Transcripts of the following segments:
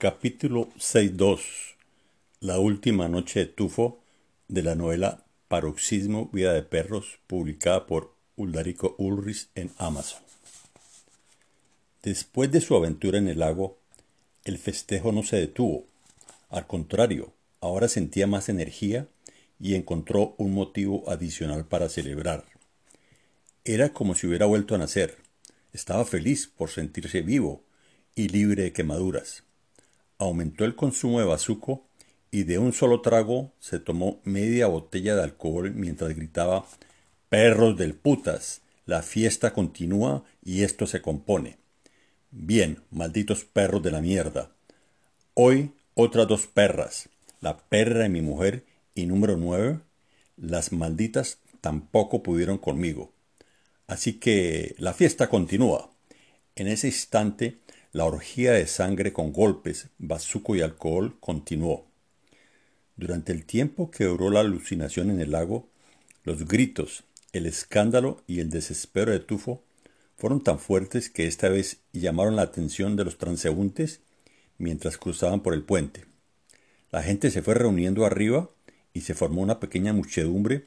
Capítulo 6.2 La última noche de tufo de la novela Paroxismo Vida de Perros, publicada por Uldarico Ulrich en Amazon. Después de su aventura en el lago, el festejo no se detuvo. Al contrario, ahora sentía más energía y encontró un motivo adicional para celebrar. Era como si hubiera vuelto a nacer. Estaba feliz por sentirse vivo y libre de quemaduras aumentó el consumo de bazuco y de un solo trago se tomó media botella de alcohol mientras gritaba Perros del putas, la fiesta continúa y esto se compone. Bien, malditos perros de la mierda. Hoy otras dos perras, la perra de mi mujer y número nueve, las malditas tampoco pudieron conmigo. Así que la fiesta continúa. En ese instante la orgía de sangre con golpes, bazuco y alcohol continuó. Durante el tiempo que duró la alucinación en el lago, los gritos, el escándalo y el desespero de Tufo fueron tan fuertes que esta vez llamaron la atención de los transeúntes mientras cruzaban por el puente. La gente se fue reuniendo arriba y se formó una pequeña muchedumbre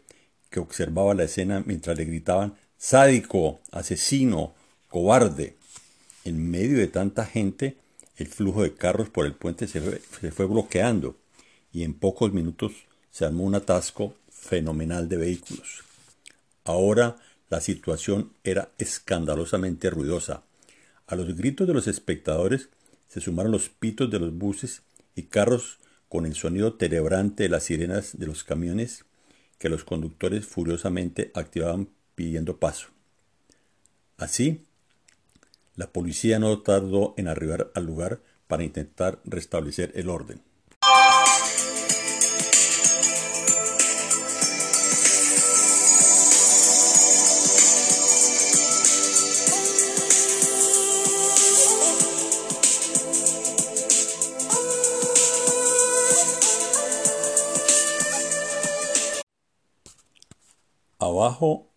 que observaba la escena mientras le gritaban sádico, asesino, cobarde. En medio de tanta gente, el flujo de carros por el puente se fue, bloqueando y en pocos minutos se armó un atasco fenomenal de vehículos. Ahora la situación era escandalosamente ruidosa. A los gritos de los espectadores se sumaron los pitos de los buses y carros con el sonido terebrante de las sirenas de los camiones que los conductores furiosamente activaban pidiendo paso. Así, la policía no tardó en arribar al lugar para intentar restablecer el orden. Abajo,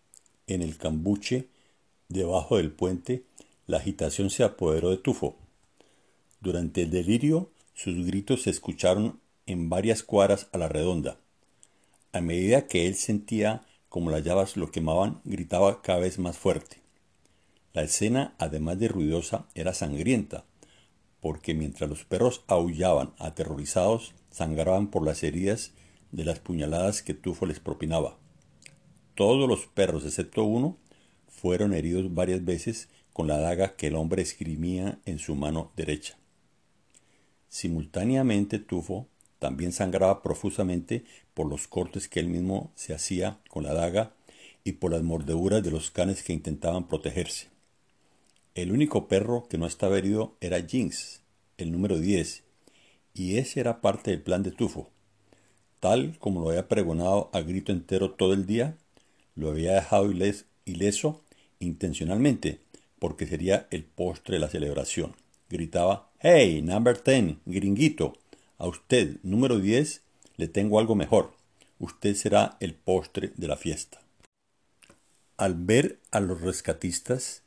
en el cambuche, debajo del puente, la agitación se apoderó de Tufo. Durante el delirio, sus gritos se escucharon en varias cuadras a la redonda. A medida que él sentía como las llamas lo quemaban, gritaba cada vez más fuerte. La escena, además de ruidosa, era sangrienta, porque mientras los perros aullaban aterrorizados, sangraban por las heridas de las puñaladas que Tufo les propinaba. Todos los perros, excepto uno, fueron heridos varias veces con la daga que el hombre esgrimía en su mano derecha. Simultáneamente Tufo también sangraba profusamente por los cortes que él mismo se hacía con la daga y por las mordeduras de los canes que intentaban protegerse. El único perro que no estaba herido era Jinx, el número 10, y ese era parte del plan de Tufo. Tal como lo había pregonado a grito entero todo el día, lo había dejado ileso intencionalmente porque sería el postre de la celebración. Gritaba, Hey, number ten, gringuito, a usted, número 10, le tengo algo mejor. Usted será el postre de la fiesta. Al ver a los rescatistas,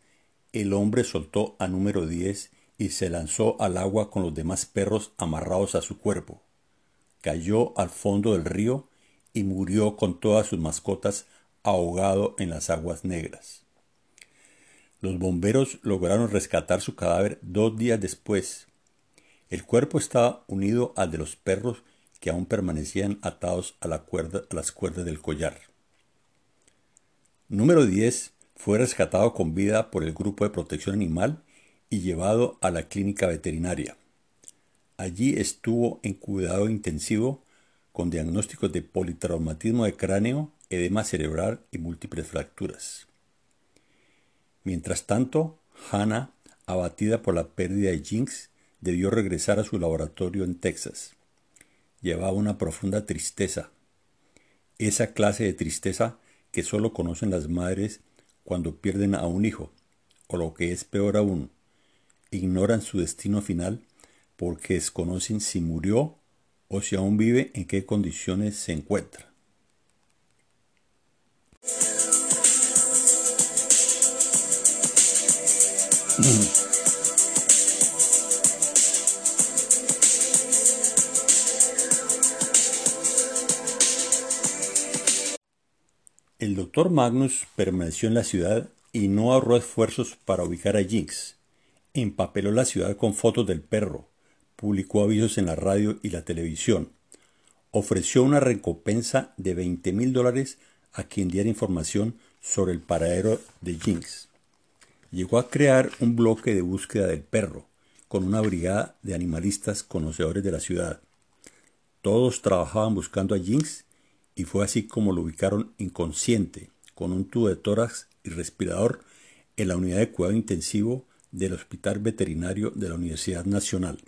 el hombre soltó a número 10 y se lanzó al agua con los demás perros amarrados a su cuerpo. Cayó al fondo del río y murió con todas sus mascotas ahogado en las aguas negras. Los bomberos lograron rescatar su cadáver dos días después. El cuerpo estaba unido al de los perros que aún permanecían atados a, la cuerda, a las cuerdas del collar. Número 10 fue rescatado con vida por el Grupo de Protección Animal y llevado a la clínica veterinaria. Allí estuvo en cuidado intensivo con diagnósticos de politraumatismo de cráneo, edema cerebral y múltiples fracturas. Mientras tanto, Hannah, abatida por la pérdida de Jinx, debió regresar a su laboratorio en Texas. Llevaba una profunda tristeza, esa clase de tristeza que solo conocen las madres cuando pierden a un hijo, o lo que es peor aún, ignoran su destino final porque desconocen si murió o si aún vive en qué condiciones se encuentra. El doctor Magnus permaneció en la ciudad y no ahorró esfuerzos para ubicar a Jinx. Empapeló la ciudad con fotos del perro, publicó avisos en la radio y la televisión, ofreció una recompensa de 20 mil dólares a quien diera información sobre el paradero de Jinx. Llegó a crear un bloque de búsqueda del perro, con una brigada de animalistas conocedores de la ciudad. Todos trabajaban buscando a Jinx y fue así como lo ubicaron inconsciente, con un tubo de tórax y respirador en la unidad de cuidado intensivo del Hospital Veterinario de la Universidad Nacional.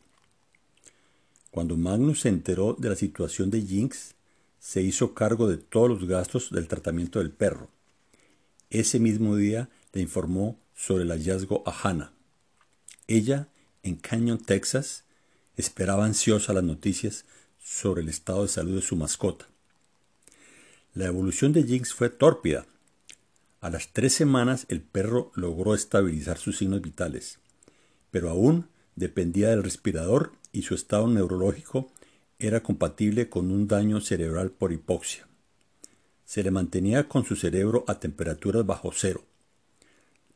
Cuando Magnus se enteró de la situación de Jinx, se hizo cargo de todos los gastos del tratamiento del perro. Ese mismo día le informó sobre el hallazgo a Hannah. Ella, en Canyon, Texas, esperaba ansiosa las noticias sobre el estado de salud de su mascota. La evolución de Jinx fue tórpida. A las tres semanas el perro logró estabilizar sus signos vitales, pero aún dependía del respirador y su estado neurológico era compatible con un daño cerebral por hipoxia. Se le mantenía con su cerebro a temperaturas bajo cero.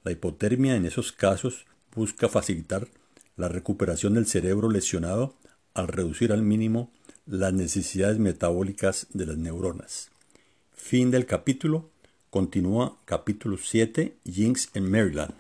La hipotermia en esos casos busca facilitar la recuperación del cerebro lesionado al reducir al mínimo las necesidades metabólicas de las neuronas. Fin del capítulo. Continúa capítulo 7, Jinx en Maryland.